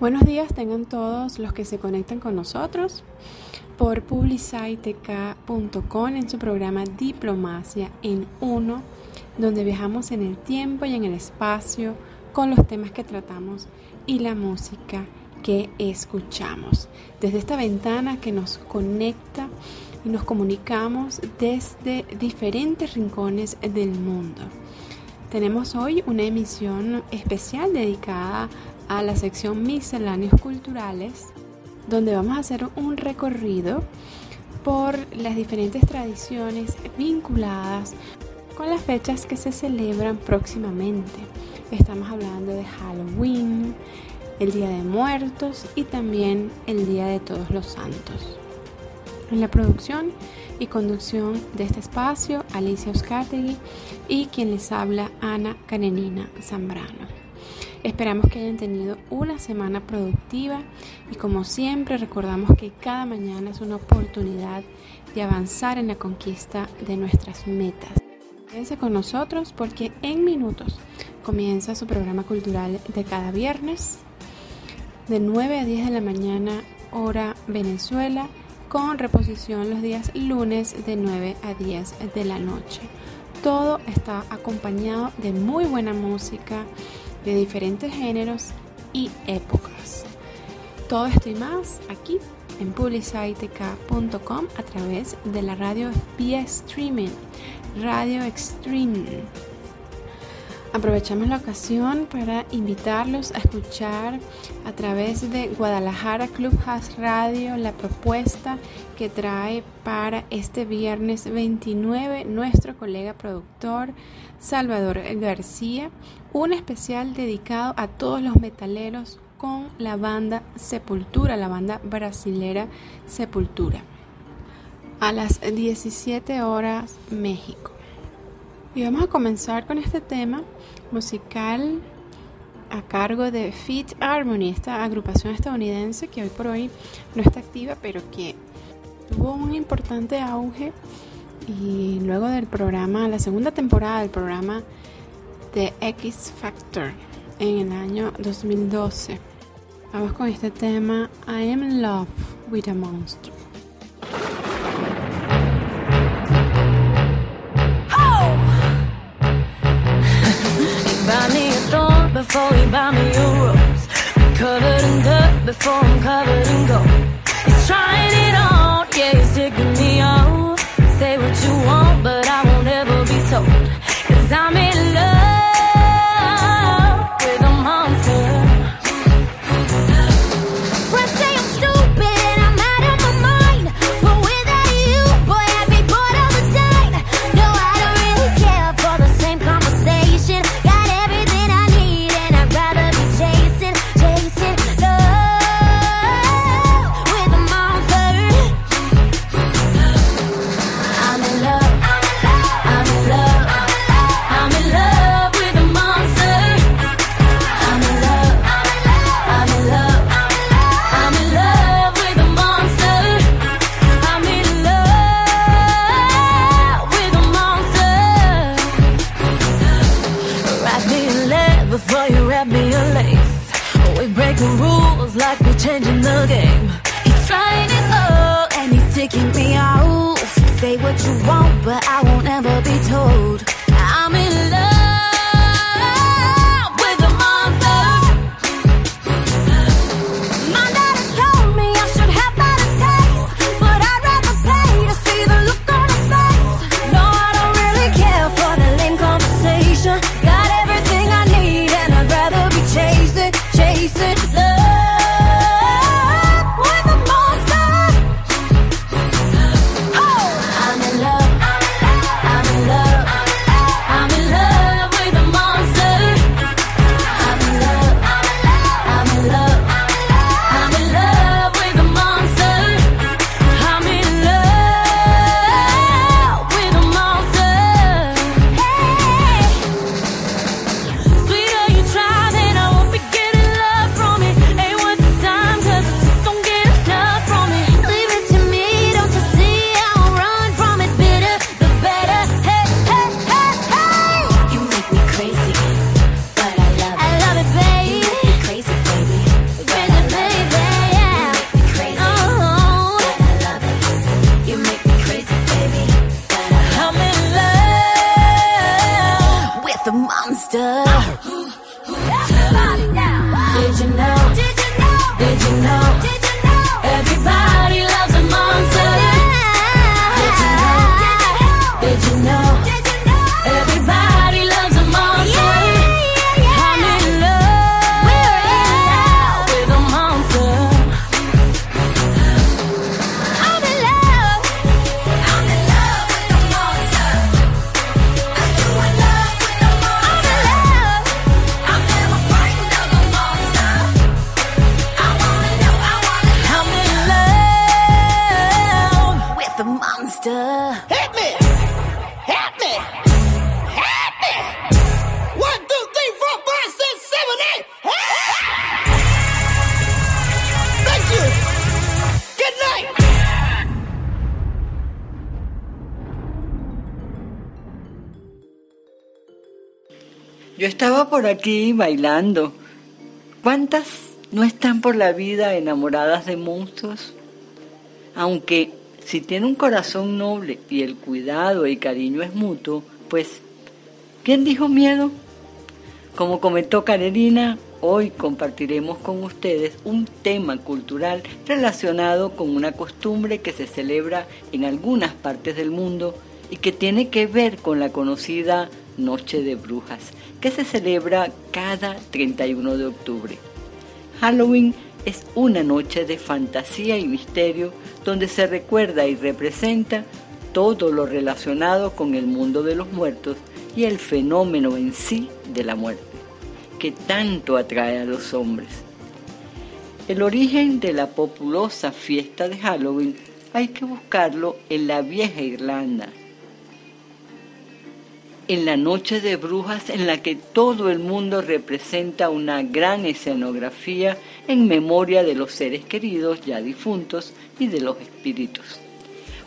Buenos días tengan todos los que se conectan con nosotros por publicitec.com en su programa Diplomacia en Uno, donde viajamos en el tiempo y en el espacio con los temas que tratamos y la música que escuchamos. Desde esta ventana que nos conecta y nos comunicamos desde diferentes rincones del mundo. Tenemos hoy una emisión especial dedicada a la sección Misceláneos Culturales, donde vamos a hacer un recorrido por las diferentes tradiciones vinculadas con las fechas que se celebran próximamente. Estamos hablando de Halloween, el Día de Muertos y también el Día de Todos los Santos. En la producción y conducción de este espacio, Alicia Oscategui y quien les habla, Ana Karenina Zambrano. Esperamos que hayan tenido una semana productiva y como siempre recordamos que cada mañana es una oportunidad de avanzar en la conquista de nuestras metas. Quédense con nosotros porque en minutos comienza su programa cultural de cada viernes de 9 a 10 de la mañana hora Venezuela con reposición los días lunes de 9 a 10 de la noche. Todo está acompañado de muy buena música de diferentes géneros y épocas. Todo esto y más aquí en publicitec.com a través de la radio vía streaming, Radio Extreme. Aprovechamos la ocasión para invitarlos a escuchar a través de Guadalajara Clubhouse Radio la propuesta que trae para este viernes 29 nuestro colega productor Salvador García, un especial dedicado a todos los metaleros con la banda Sepultura, la banda brasilera Sepultura, a las 17 horas México. Y vamos a comenzar con este tema musical a cargo de Fit Harmony, esta agrupación estadounidense que hoy por hoy no está activa, pero que tuvo un importante auge y luego del programa, la segunda temporada del programa de X Factor en el año 2012. Vamos con este tema I am in love with a monster. before you buy me a rose. Yeah, he's taking me off. Say what you want, but I won't ever be told. Cause I'm in estaba por aquí bailando. ¿Cuántas no están por la vida enamoradas de monstruos? Aunque si tiene un corazón noble y el cuidado y cariño es mutuo, pues, ¿quién dijo miedo? Como comentó Carolina, hoy compartiremos con ustedes un tema cultural relacionado con una costumbre que se celebra en algunas partes del mundo y que tiene que ver con la conocida Noche de Brujas, que se celebra cada 31 de octubre. Halloween es una noche de fantasía y misterio donde se recuerda y representa todo lo relacionado con el mundo de los muertos y el fenómeno en sí de la muerte, que tanto atrae a los hombres. El origen de la populosa fiesta de Halloween hay que buscarlo en la vieja Irlanda, en la noche de brujas en la que todo el mundo representa una gran escenografía en memoria de los seres queridos ya difuntos y de los espíritus.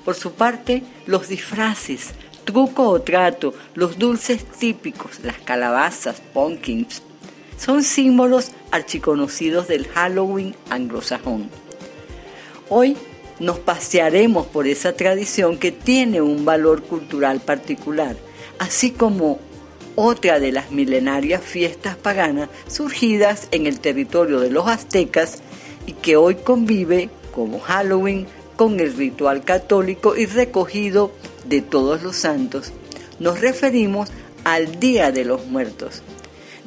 Por su parte, los disfraces, truco o trato, los dulces típicos, las calabazas, pumpkins, son símbolos archiconocidos del Halloween anglosajón. Hoy nos pasearemos por esa tradición que tiene un valor cultural particular así como otra de las milenarias fiestas paganas surgidas en el territorio de los aztecas y que hoy convive como Halloween con el ritual católico y recogido de todos los santos. Nos referimos al Día de los Muertos.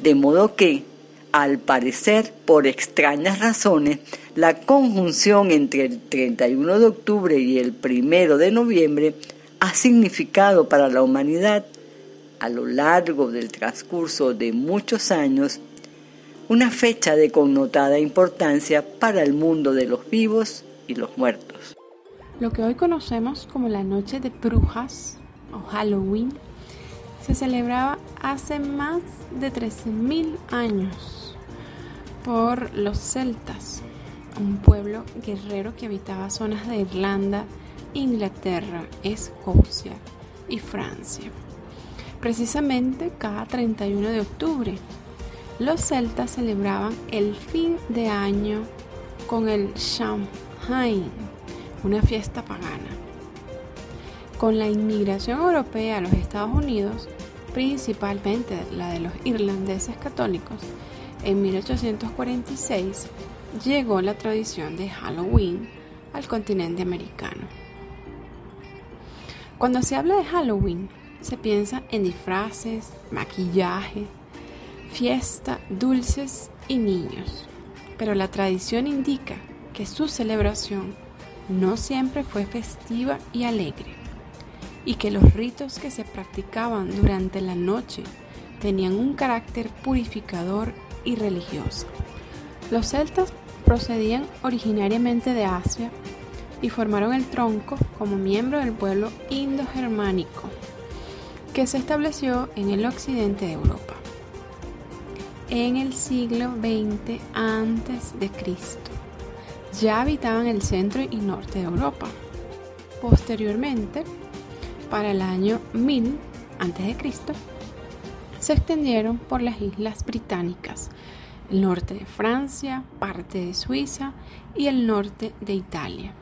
De modo que, al parecer, por extrañas razones, la conjunción entre el 31 de octubre y el 1 de noviembre ha significado para la humanidad a lo largo del transcurso de muchos años una fecha de connotada importancia para el mundo de los vivos y los muertos. Lo que hoy conocemos como la Noche de Brujas o Halloween se celebraba hace más de 13.000 años por los celtas, un pueblo guerrero que habitaba zonas de Irlanda, Inglaterra, Escocia y Francia precisamente cada 31 de octubre. Los celtas celebraban el fin de año con el Samhain, una fiesta pagana. Con la inmigración europea a los Estados Unidos, principalmente la de los irlandeses católicos, en 1846 llegó la tradición de Halloween al continente americano. Cuando se habla de Halloween, se piensa en disfraces, maquillaje, fiesta, dulces y niños. Pero la tradición indica que su celebración no siempre fue festiva y alegre y que los ritos que se practicaban durante la noche tenían un carácter purificador y religioso. Los celtas procedían originariamente de Asia y formaron el tronco como miembro del pueblo indo-germánico que se estableció en el occidente de Europa en el siglo XX Cristo. Ya habitaban el centro y norte de Europa. Posteriormente, para el año 1000 antes de Cristo, se extendieron por las islas británicas, el norte de Francia, parte de Suiza y el norte de Italia.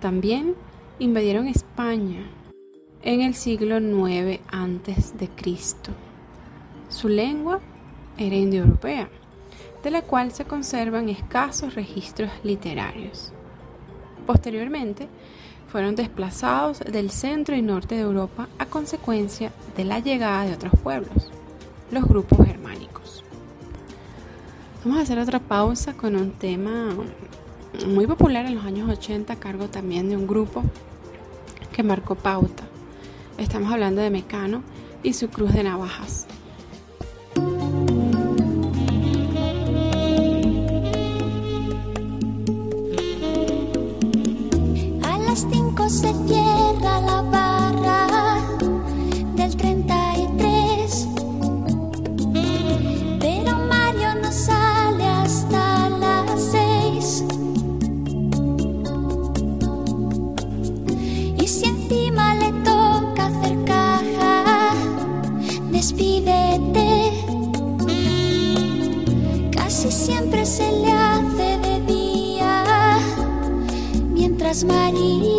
También invadieron España, en el siglo IX a.C. Su lengua era indoeuropea, de la cual se conservan escasos registros literarios. Posteriormente, fueron desplazados del centro y norte de Europa a consecuencia de la llegada de otros pueblos, los grupos germánicos. Vamos a hacer otra pausa con un tema muy popular en los años 80 a cargo también de un grupo que marcó pauta Estamos hablando de Mecano y su cruz de navajas. se le hace de día, mientras María...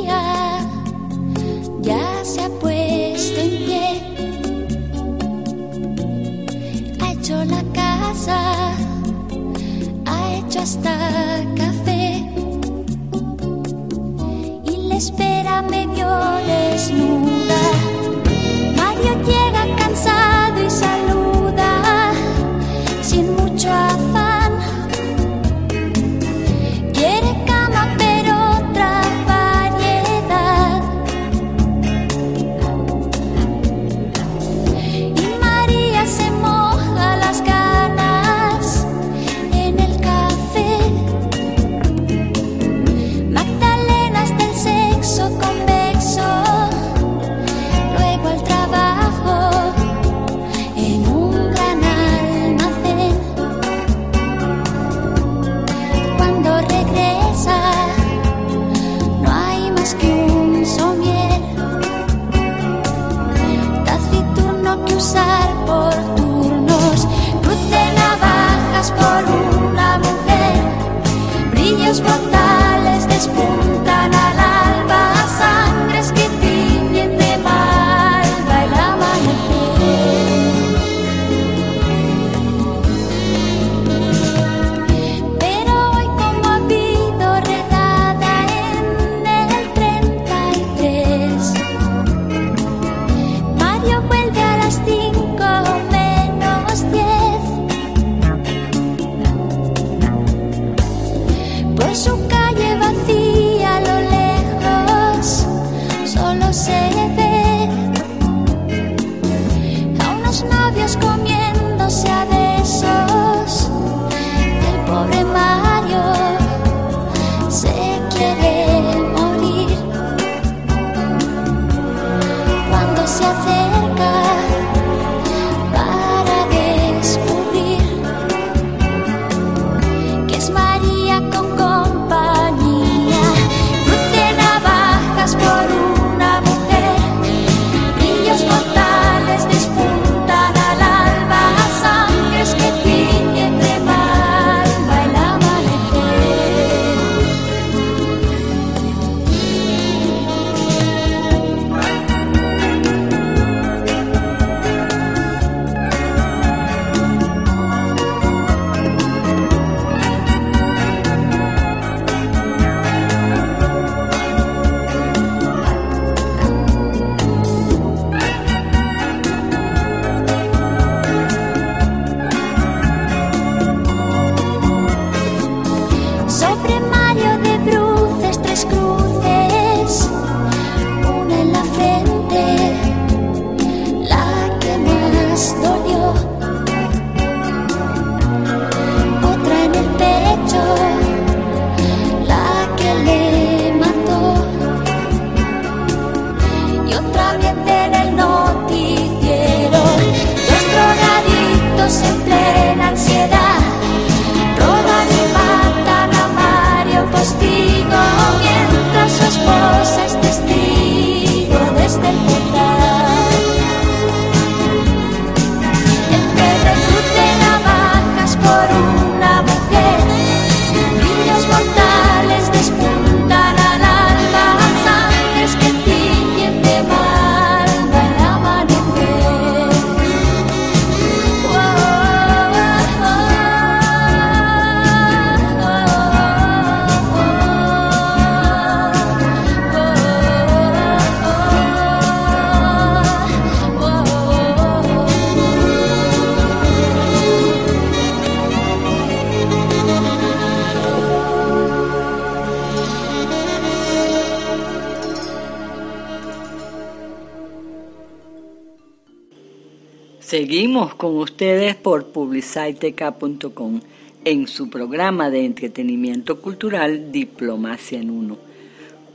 Con ustedes por publiciteca.com en su programa de entretenimiento cultural Diplomacia en Uno.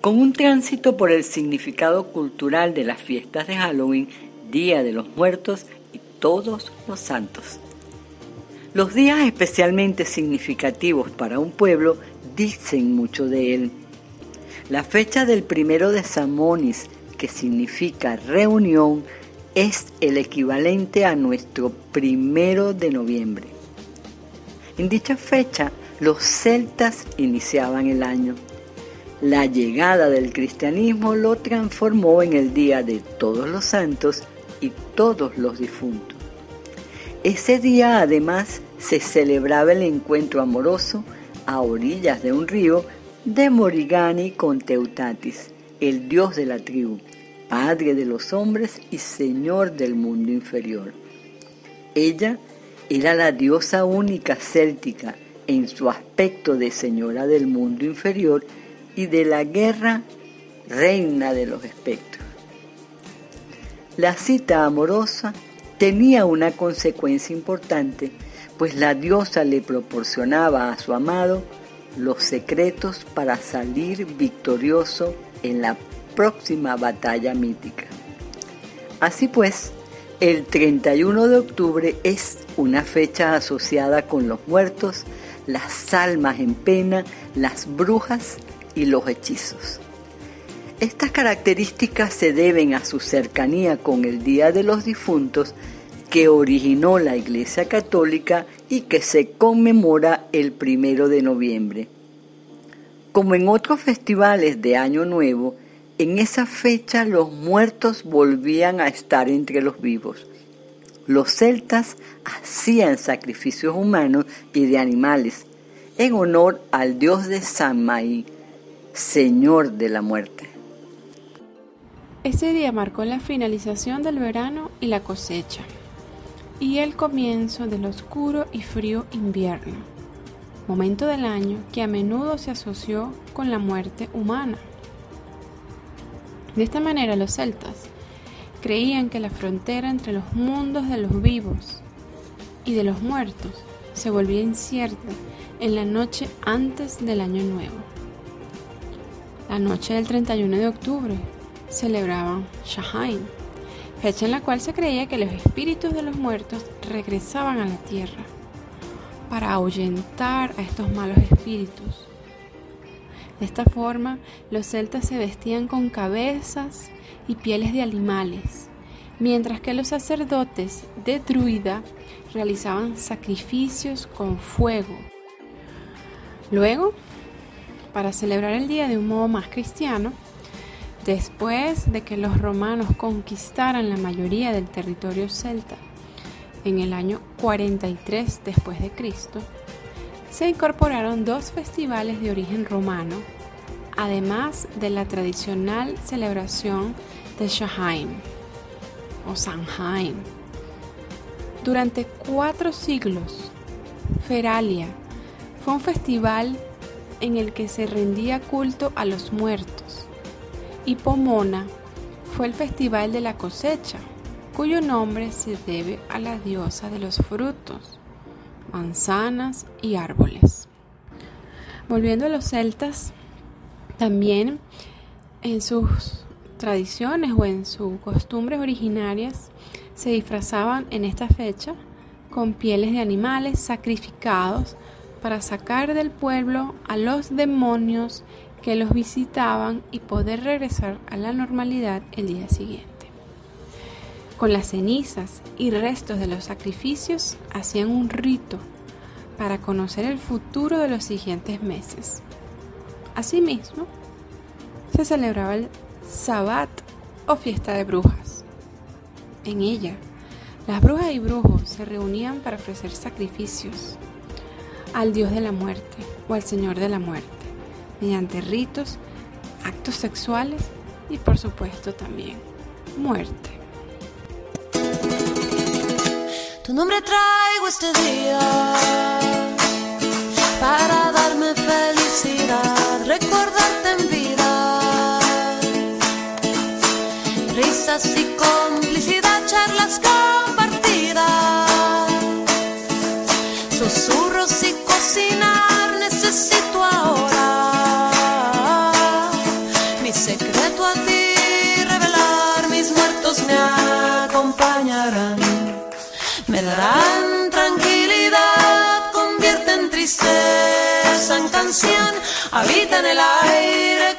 Con un tránsito por el significado cultural de las fiestas de Halloween, Día de los Muertos y todos los santos. Los días especialmente significativos para un pueblo dicen mucho de él. La fecha del primero de Samonis, que significa reunión, es el equivalente a nuestro primero de noviembre. En dicha fecha, los celtas iniciaban el año. La llegada del cristianismo lo transformó en el Día de Todos los Santos y Todos los Difuntos. Ese día además se celebraba el encuentro amoroso a orillas de un río de Morigani con Teutatis, el dios de la tribu padre de los hombres y señor del mundo inferior. Ella era la diosa única céltica en su aspecto de señora del mundo inferior y de la guerra reina de los espectros. La cita amorosa tenía una consecuencia importante, pues la diosa le proporcionaba a su amado los secretos para salir victorioso en la próxima batalla mítica. Así pues, el 31 de octubre es una fecha asociada con los muertos, las almas en pena, las brujas y los hechizos. Estas características se deben a su cercanía con el Día de los Difuntos que originó la Iglesia Católica y que se conmemora el primero de noviembre. Como en otros festivales de Año Nuevo, en esa fecha los muertos volvían a estar entre los vivos. Los celtas hacían sacrificios humanos y de animales en honor al dios de Samaí, señor de la muerte. Ese día marcó la finalización del verano y la cosecha y el comienzo del oscuro y frío invierno, momento del año que a menudo se asoció con la muerte humana. De esta manera los celtas creían que la frontera entre los mundos de los vivos y de los muertos se volvía incierta en la noche antes del año nuevo. La noche del 31 de octubre celebraban Shahain, fecha en la cual se creía que los espíritus de los muertos regresaban a la tierra para ahuyentar a estos malos espíritus. De esta forma, los celtas se vestían con cabezas y pieles de animales, mientras que los sacerdotes de druida realizaban sacrificios con fuego. Luego, para celebrar el día de un modo más cristiano, Después de que los romanos conquistaran la mayoría del territorio celta en el año 43 después de Cristo, se incorporaron dos festivales de origen romano, además de la tradicional celebración de Shahain o Samhain. Durante cuatro siglos, Feralia fue un festival en el que se rendía culto a los muertos y Pomona fue el festival de la cosecha, cuyo nombre se debe a la diosa de los frutos, manzanas y árboles. Volviendo a los celtas, también en sus tradiciones o en sus costumbres originarias se disfrazaban en esta fecha con pieles de animales sacrificados para sacar del pueblo a los demonios que los visitaban y poder regresar a la normalidad el día siguiente. Con las cenizas y restos de los sacrificios hacían un rito para conocer el futuro de los siguientes meses. Asimismo, se celebraba el Sabbat o fiesta de brujas. En ella, las brujas y brujos se reunían para ofrecer sacrificios al dios de la muerte o al señor de la muerte mediante ritos, actos sexuales y por supuesto también muerte. Tu nombre traigo este día para darme felicidad, recordarte en vida, risas y complicidad, charlas compartidas, susurros y darán tranquilidad, convierte en tristeza en canción, habita en el aire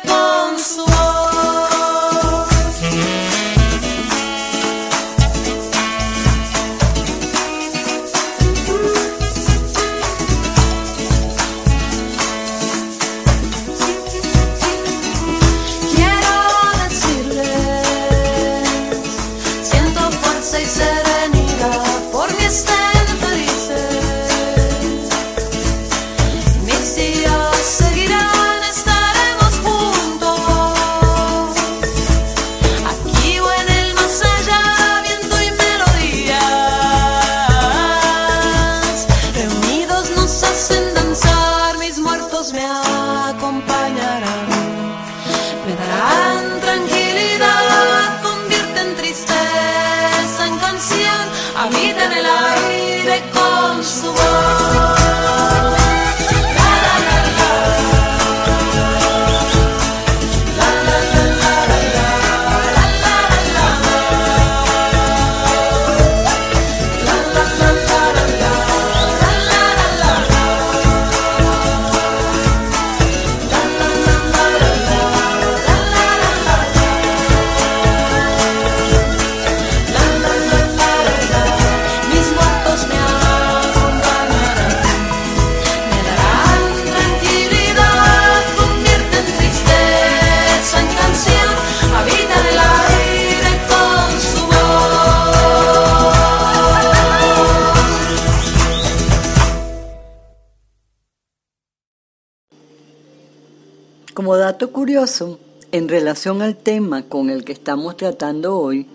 en relación al tema con el que estamos tratando hoy,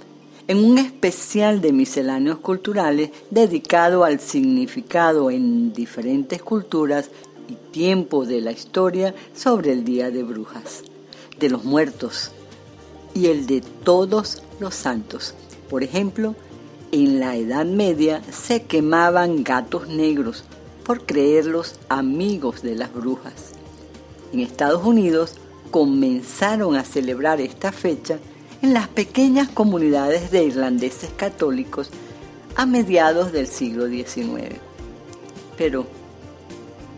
en un especial de misceláneos culturales dedicado al significado en diferentes culturas y tiempos de la historia sobre el Día de Brujas, de los muertos y el de todos los santos. Por ejemplo, en la Edad Media se quemaban gatos negros por creerlos amigos de las brujas. En Estados Unidos comenzaron a celebrar esta fecha en las pequeñas comunidades de irlandeses católicos a mediados del siglo XIX. Pero,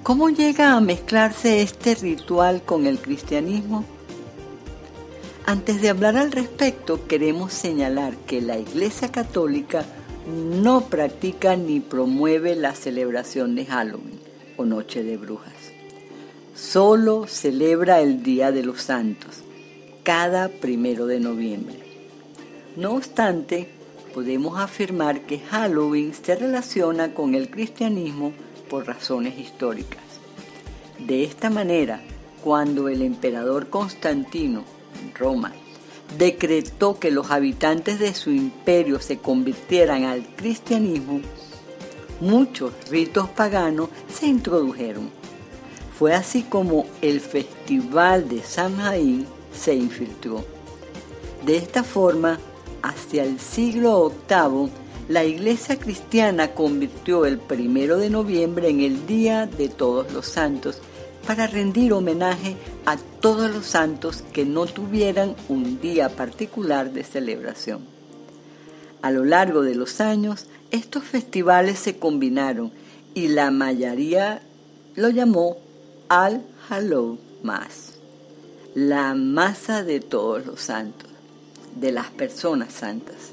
¿cómo llega a mezclarse este ritual con el cristianismo? Antes de hablar al respecto, queremos señalar que la Iglesia Católica no practica ni promueve la celebración de Halloween o Noche de Brujas solo celebra el Día de los Santos, cada primero de noviembre. No obstante, podemos afirmar que Halloween se relaciona con el cristianismo por razones históricas. De esta manera, cuando el emperador Constantino, en Roma, decretó que los habitantes de su imperio se convirtieran al cristianismo, muchos ritos paganos se introdujeron fue así como el Festival de Samhain se infiltró. De esta forma, hacia el siglo VIII, la Iglesia cristiana convirtió el primero de noviembre en el Día de Todos los Santos para rendir homenaje a todos los santos que no tuvieran un día particular de celebración. A lo largo de los años, estos festivales se combinaron y la mayoría lo llamó al Hallow Mass, la masa de todos los santos, de las personas santas,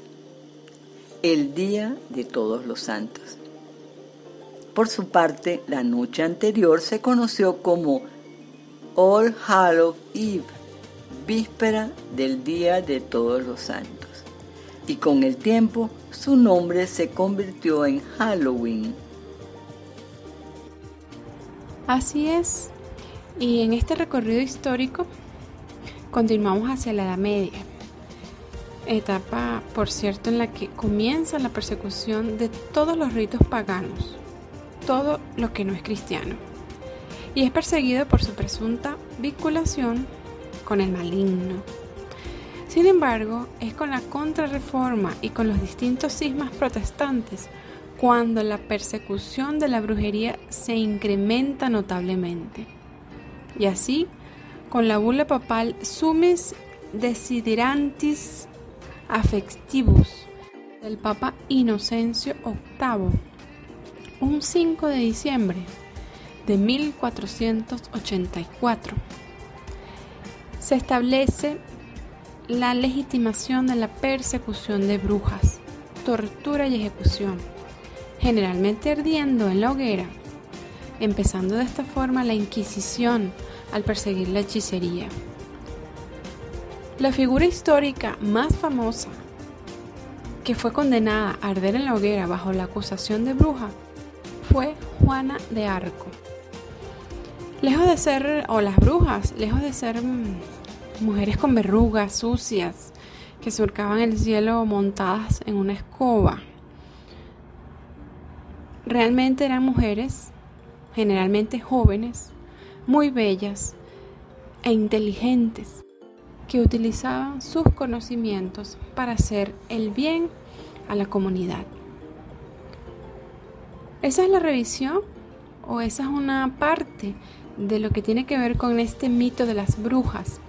el día de todos los santos. Por su parte, la noche anterior se conoció como All Hallow Eve, víspera del día de todos los santos, y con el tiempo su nombre se convirtió en Halloween. Así es. Y en este recorrido histórico continuamos hacia la Edad Media. Etapa, por cierto, en la que comienza la persecución de todos los ritos paganos, todo lo que no es cristiano. Y es perseguido por su presunta vinculación con el maligno. Sin embargo, es con la contrarreforma y con los distintos cismas protestantes cuando la persecución de la brujería se incrementa notablemente. Y así, con la bula papal Sumes Desiderantis Affectivus del Papa Inocencio VIII, un 5 de diciembre de 1484, se establece la legitimación de la persecución de brujas, tortura y ejecución generalmente ardiendo en la hoguera, empezando de esta forma la Inquisición al perseguir la hechicería. La figura histórica más famosa que fue condenada a arder en la hoguera bajo la acusación de bruja fue Juana de Arco. Lejos de ser, o las brujas, lejos de ser mm, mujeres con verrugas sucias que surcaban el cielo montadas en una escoba, realmente eran mujeres, generalmente jóvenes, muy bellas e inteligentes que utilizaban sus conocimientos para hacer el bien a la comunidad. Esa es la revisión o esa es una parte de lo que tiene que ver con este mito de las brujas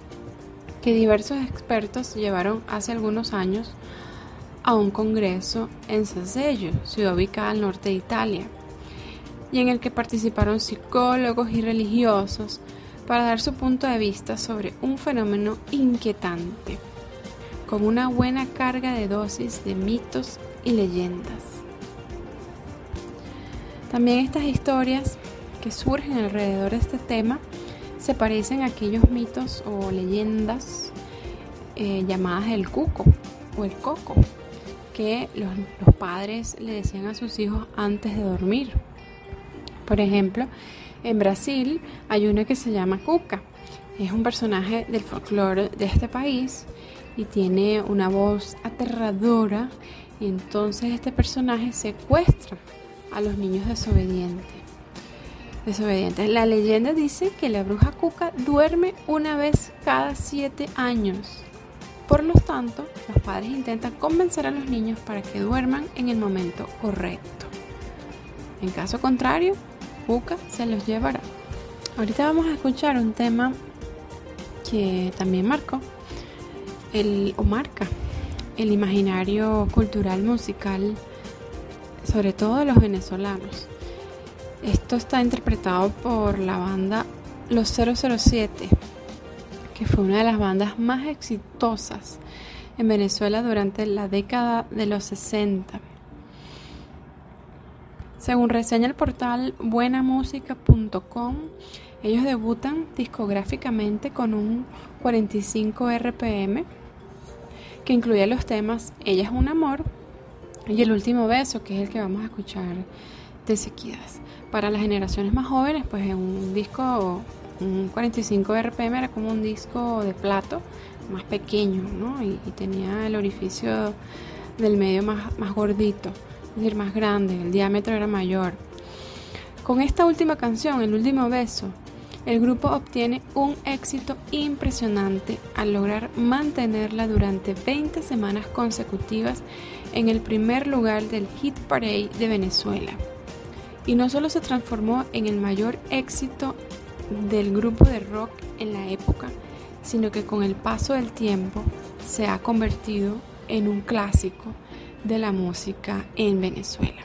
que diversos expertos llevaron hace algunos años a un congreso en Sasello, ciudad ubicada al norte de Italia, y en el que participaron psicólogos y religiosos para dar su punto de vista sobre un fenómeno inquietante, con una buena carga de dosis de mitos y leyendas. También estas historias que surgen alrededor de este tema se parecen a aquellos mitos o leyendas eh, llamadas el cuco o el coco, que los, padres le decían a sus hijos antes de dormir. Por ejemplo, en Brasil hay una que se llama Cuca. Es un personaje del folclore de este país y tiene una voz aterradora y entonces este personaje secuestra a los niños desobedientes. Desobedientes. La leyenda dice que la bruja Cuca duerme una vez cada siete años. Por lo tanto, los padres intentan convencer a los niños para que duerman en el momento correcto. En caso contrario, Cuca se los llevará. Ahorita vamos a escuchar un tema que también marcó el, o marca el imaginario cultural musical sobre todo de los venezolanos. Esto está interpretado por la banda Los 007, que fue una de las bandas más exitosas en Venezuela durante la década de los 60. Según reseña el portal buenamusica.com, ellos debutan discográficamente con un 45 RPM que incluye los temas Ella es un amor, y el último beso, que es el que vamos a escuchar de Sequidas. Para las generaciones más jóvenes, pues un disco, un 45 RPM era como un disco de plato más pequeño, ¿no? Y, tenía el orificio del medio más, más gordito, es decir, más grande, el diámetro era mayor. Con esta última canción, El último beso, el grupo obtiene un éxito impresionante al lograr mantenerla durante 20 semanas consecutivas en el primer lugar del Hit Parade de Venezuela. Y no solo se transformó en el mayor éxito del grupo de rock en la época, sino que con el paso del tiempo se ha convertido en un clásico de la música en Venezuela.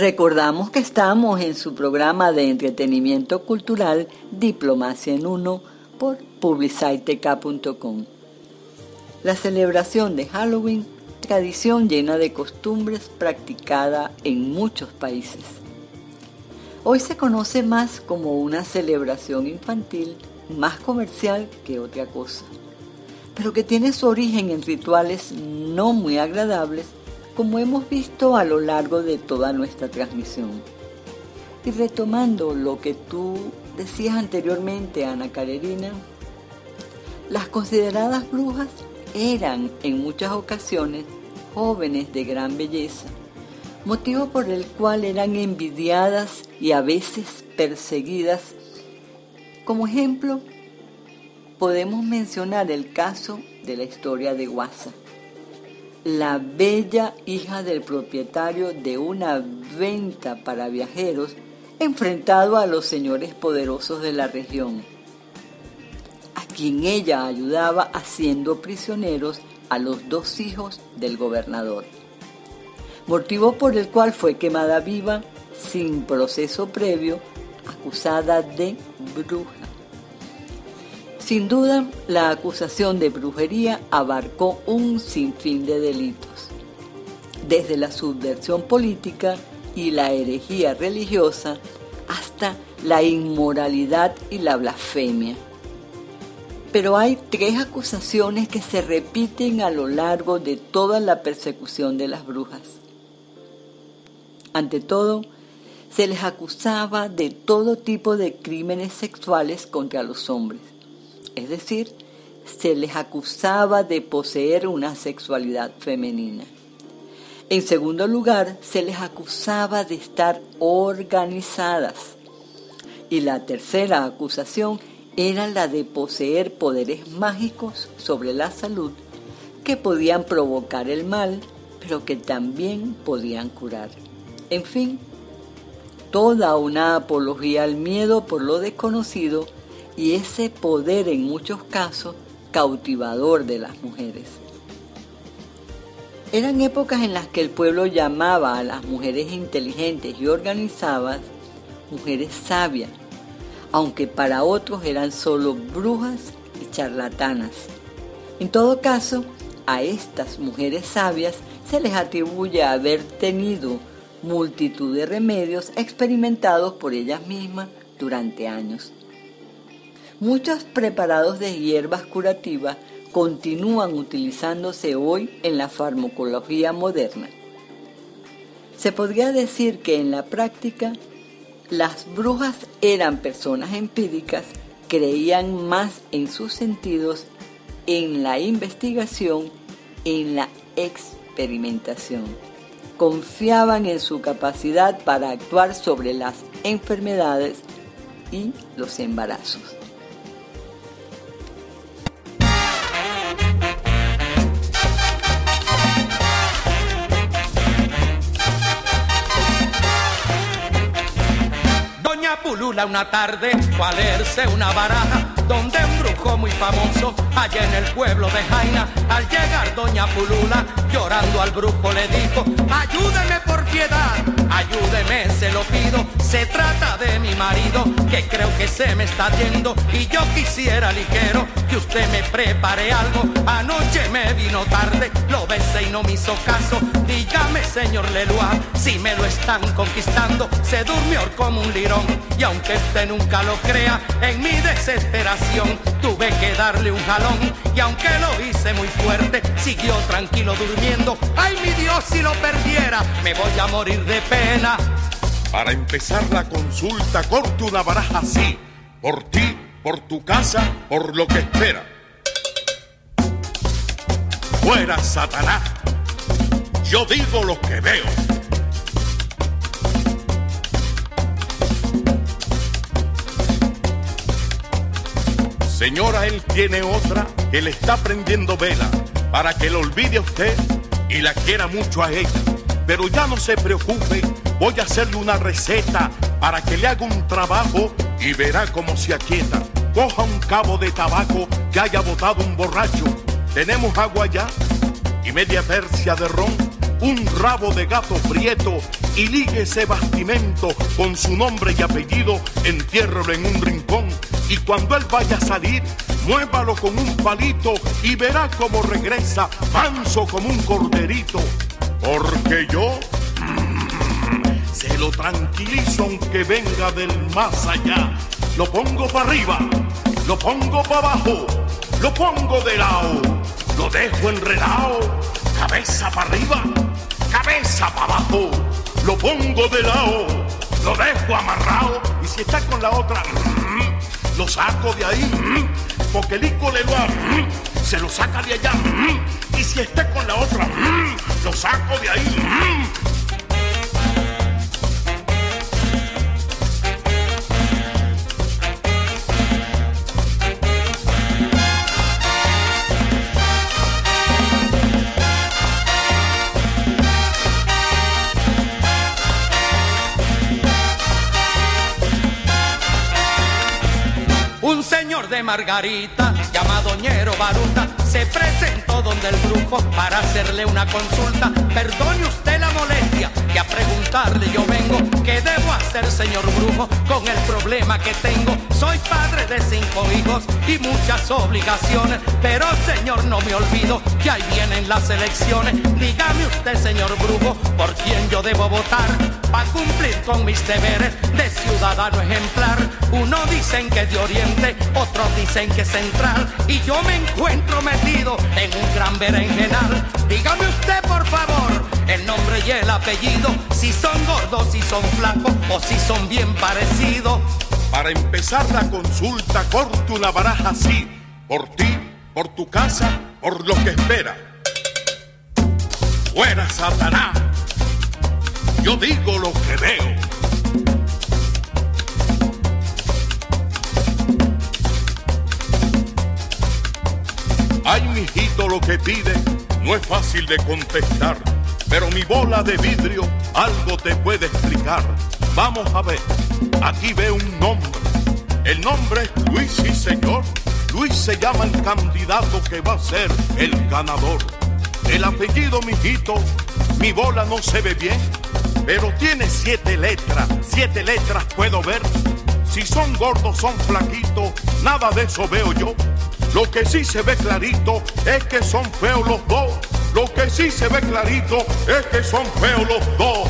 Recordamos que estamos en su programa de entretenimiento cultural Diplomacia en Uno por publiciteca.com. La celebración de Halloween, tradición llena de costumbres practicada en muchos países. Hoy se conoce más como una celebración infantil, más comercial que otra cosa, pero que tiene su origen en rituales no muy agradables como hemos visto a lo largo de toda nuestra transmisión. Y retomando lo que tú decías anteriormente, Ana Carerina, las consideradas brujas eran en muchas ocasiones jóvenes de gran belleza, motivo por el cual eran envidiadas y a veces perseguidas. Como ejemplo, podemos mencionar el caso de la historia de Guasa la bella hija del propietario de una venta para viajeros enfrentado a los señores poderosos de la región, a quien ella ayudaba haciendo prisioneros a los dos hijos del gobernador, motivo por el cual fue quemada viva sin proceso previo, acusada de bruja. Sin duda, la acusación de brujería abarcó un sinfín de delitos, desde la subversión política y la herejía religiosa hasta la inmoralidad y la blasfemia. Pero hay tres acusaciones que se repiten a lo largo de toda la persecución de las brujas. Ante todo, se les acusaba de todo tipo de crímenes sexuales contra los hombres es decir, se les acusaba de poseer una sexualidad femenina. En segundo lugar, se les acusaba de estar organizadas. Y la tercera acusación era la de poseer poderes mágicos sobre la salud que podían provocar el mal, pero que también podían curar. En fin, toda una apología al miedo por lo desconocido y ese poder en muchos casos cautivador de las mujeres. Eran épocas en las que el pueblo llamaba a las mujeres inteligentes y organizadas mujeres sabias, aunque para otros eran solo brujas y charlatanas. En todo caso, a estas mujeres sabias se les atribuye haber tenido multitud de remedios experimentados por ellas mismas durante años. Muchos preparados de hierbas curativas continúan utilizándose hoy en la farmacología moderna. Se podría decir que en la práctica las brujas eran personas empíricas, creían más en sus sentidos, en la investigación, en la experimentación. Confiaban en su capacidad para actuar sobre las enfermedades y los embarazos. Pulula una tarde fue a leerse una baraja donde un brujo muy famoso allá en el pueblo de Jaina al llegar doña Pulula llorando al brujo le dijo ayúdeme por piedad. Ayúdeme se lo pido. Se trata de mi marido que creo que se me está yendo. Y yo quisiera ligero que usted me prepare algo. Anoche me vino tarde lo besé y no me hizo caso. Dígame señor Leloir si me lo están conquistando. Se durmió como un lirón y aunque usted nunca lo crea en mi desesperación tuve que darle un jalón. Y aunque lo hice muy fuerte, siguió tranquilo durmiendo. Ay mi Dios, si lo perdiera, me voy morir de pena. Para empezar la consulta, corte una baraja así, por ti, por tu casa, por lo que espera. Fuera Satanás, yo digo lo que veo. Señora, él tiene otra que le está prendiendo vela para que lo olvide a usted y la quiera mucho a ella. Pero ya no se preocupe, voy a hacerle una receta para que le haga un trabajo y verá cómo se aquieta. Coja un cabo de tabaco que haya botado un borracho. Tenemos agua ya y media tercia de ron un rabo de gato prieto y ligue ese bastimento con su nombre y apellido, entiérrelo en un rincón y cuando él vaya a salir, muévalo con un palito y verá cómo regresa manso como un corderito. Porque yo mm, se lo tranquilizo aunque venga del más allá. Lo pongo para arriba, lo pongo para abajo, lo pongo de lado, lo dejo enredado, cabeza para arriba, cabeza para abajo, lo pongo de lado, lo dejo amarrado. Y si está con la otra, mm, lo saco de ahí, mm, porque el ico le mm, se lo saca de allá mm, y si está con la otra, mm, lo saco de ahí. Un señor de Margarita, llamado Ñero Baruta, se presentó donde el brujo para hacerle una consulta. Perdone usted la molestia y a preguntarle yo vengo. ¿Qué debo hacer, señor brujo, con el problema que tengo? Soy padre de cinco hijos y muchas obligaciones, pero señor no me olvido que ahí vienen las elecciones. Dígame usted, señor brujo, por quién yo debo votar para cumplir con mis deberes de ciudadano ejemplar. Uno dicen que de oriente, otros dicen que central, y yo me encuentro metido en un gran berenjenal. Dígame usted, por favor, el nombre y el apellido, si son gordos, si son flacos o si son bien parecidos. Para empezar la consulta, corte una baraja así, por ti, por tu casa, por lo que espera. Fuera Satanás, yo digo lo que veo. Ay, mijito, lo que pide no es fácil de contestar, pero mi bola de vidrio algo te puede explicar. Vamos a ver, aquí veo un nombre. El nombre es Luis, sí, señor. Luis se llama el candidato que va a ser el ganador. El apellido, mijito, mi bola no se ve bien, pero tiene siete letras. Siete letras puedo ver. Si son gordos, son flaquitos, nada de eso veo yo. Lo que sí se ve clarito es que son feos los dos. Lo que sí se ve clarito es que son feos los dos.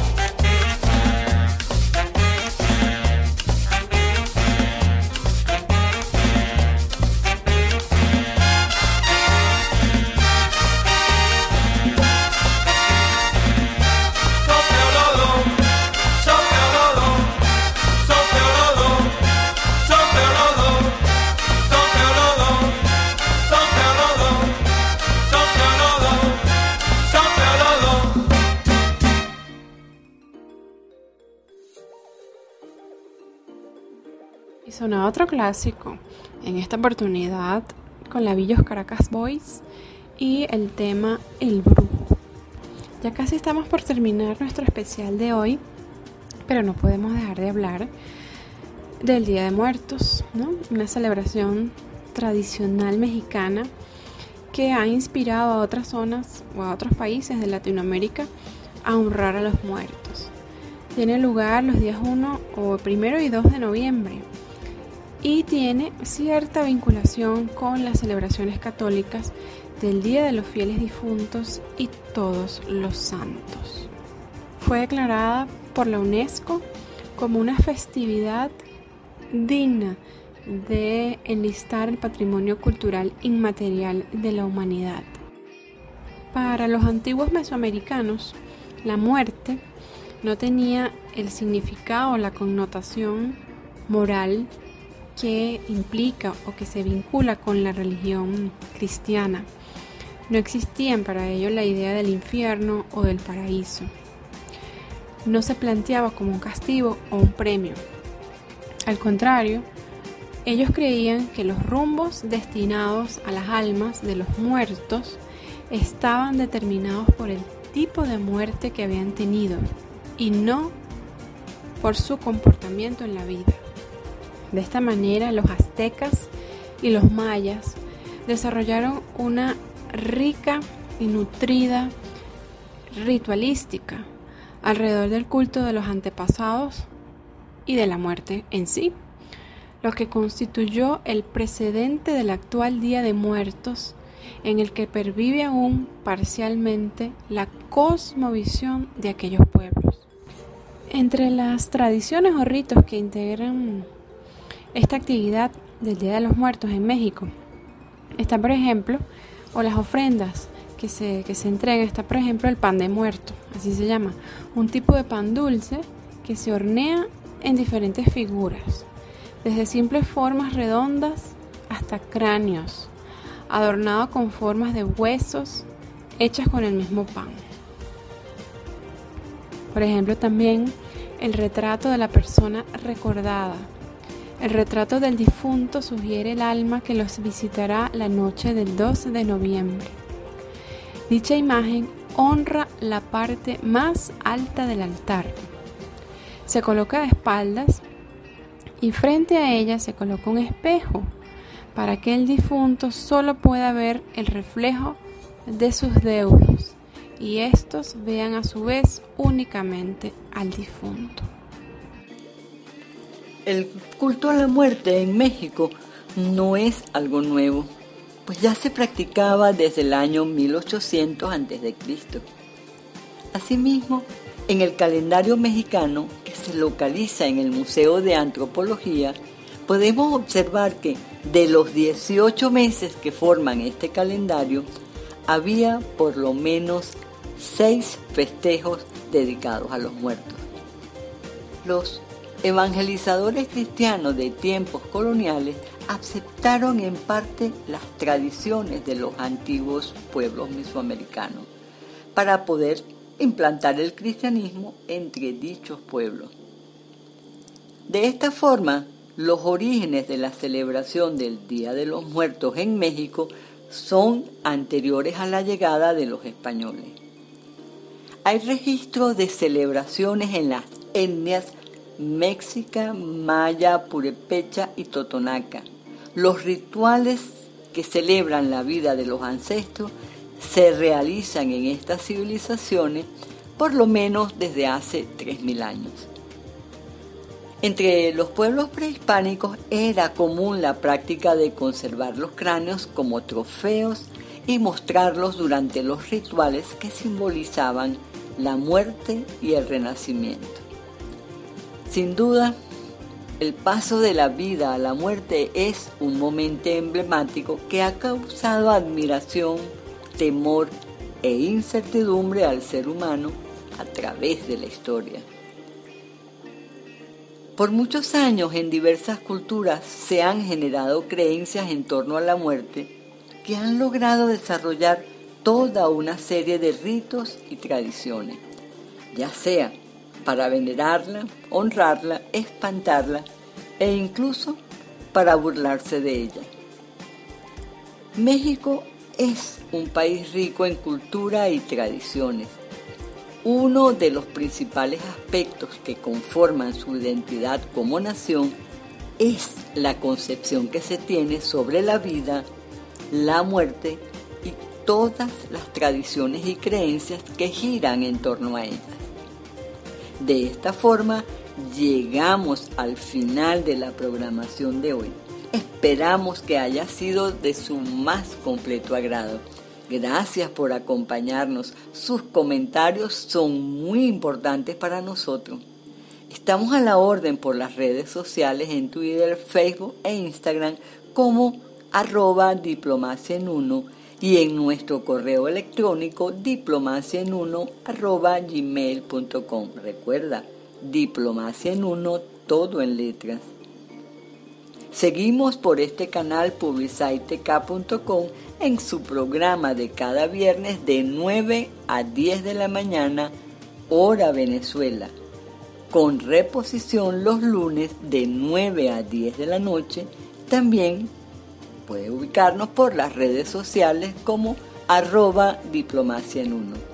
Otro clásico, en esta oportunidad con la Villos Caracas Boys y el tema El Brujo. Ya casi estamos por terminar nuestro especial de hoy, pero no podemos dejar de hablar del Día de Muertos, ¿no? Una celebración tradicional mexicana que ha inspirado a otras zonas o a otros países de Latinoamérica a honrar a los muertos. Tiene lugar los días 1 o primero y 2 de noviembre y tiene cierta vinculación con las celebraciones católicas del Día de los Fieles Difuntos y Todos los Santos. Fue declarada por la UNESCO como una festividad digna de enlistar el patrimonio cultural inmaterial de la humanidad. Para los antiguos mesoamericanos, la muerte no tenía el significado o la connotación moral que implica o que se vincula con la religión cristiana. No existían para ellos la idea del infierno o del paraíso. No se planteaba como un castigo o un premio. Al contrario, ellos creían que los rumbos destinados a las almas de los muertos estaban determinados por el tipo de muerte que habían tenido y no por su comportamiento en la vida. De esta manera, los aztecas y los mayas desarrollaron una rica y nutrida ritualística alrededor del culto de los antepasados y de la muerte en sí, lo que constituyó el precedente del actual Día de Muertos en el que pervive aún parcialmente la cosmovisión de aquellos pueblos. Entre las tradiciones o ritos que integran esta actividad del Día de los Muertos en México está, por ejemplo, o las ofrendas que se, que se entregan, está, por ejemplo, el pan de muerto, así se llama, un tipo de pan dulce que se hornea en diferentes figuras, desde simples formas redondas hasta cráneos, adornado con formas de huesos hechas con el mismo pan. Por ejemplo, también el retrato de la persona recordada. El retrato del difunto sugiere el alma que los visitará la noche del 12 de noviembre. Dicha imagen honra la parte más alta del altar. Se coloca de espaldas y frente a ella se coloca un espejo para que el difunto solo pueda ver el reflejo de sus deudos y estos vean a su vez únicamente al difunto. El culto a la muerte en México no es algo nuevo, pues ya se practicaba desde el año 1800 a.C. Asimismo, en el calendario mexicano que se localiza en el Museo de Antropología, podemos observar que de los 18 meses que forman este calendario, había por lo menos seis festejos dedicados a los muertos. Los evangelizadores cristianos de tiempos coloniales aceptaron en parte las tradiciones de los antiguos pueblos mesoamericanos para poder implantar el cristianismo entre dichos pueblos. De esta forma, los orígenes de la celebración del Día de los Muertos en México son anteriores a la llegada de los españoles. Hay registros de celebraciones en las etnias Méxica, Maya, Purepecha y Totonaca. Los rituales que celebran la vida de los ancestros se realizan en estas civilizaciones por lo menos desde hace 3.000 años. Entre los pueblos prehispánicos era común la práctica de conservar los cráneos como trofeos y mostrarlos durante los rituales que simbolizaban la muerte y el renacimiento. Sin duda, el paso de la vida a la muerte es un momento emblemático que ha causado admiración, temor e incertidumbre al ser humano a través de la historia. Por muchos años en diversas culturas se han generado creencias en torno a la muerte que han logrado desarrollar toda una serie de ritos y tradiciones, ya sea para venerarla, honrarla, espantarla e incluso para burlarse de ella. México es un país rico en cultura y tradiciones uno de los principales aspectos que conforman su identidad como nación es la concepción que se tiene sobre la vida, la muerte y todas las tradiciones y creencias que giran en torno a ellas. De esta forma, llegamos al final de la programación de hoy. Esperamos que haya sido de su más completo agrado Gracias por acompañarnos. Sus comentarios son muy importantes para nosotros. Estamos a la orden por las redes sociales en Twitter, Facebook e Instagram como arroba diplomacia en uno y en nuestro correo electrónico diplomacia. Recuerda, diplomacia en uno todo en letras. Seguimos por este canal publicitk.com en su programa de cada viernes de 9 a 10 de la mañana, hora Venezuela, con reposición los lunes de 9 a 10 de la noche. También puede ubicarnos por las redes sociales como arroba diplomacia en uno.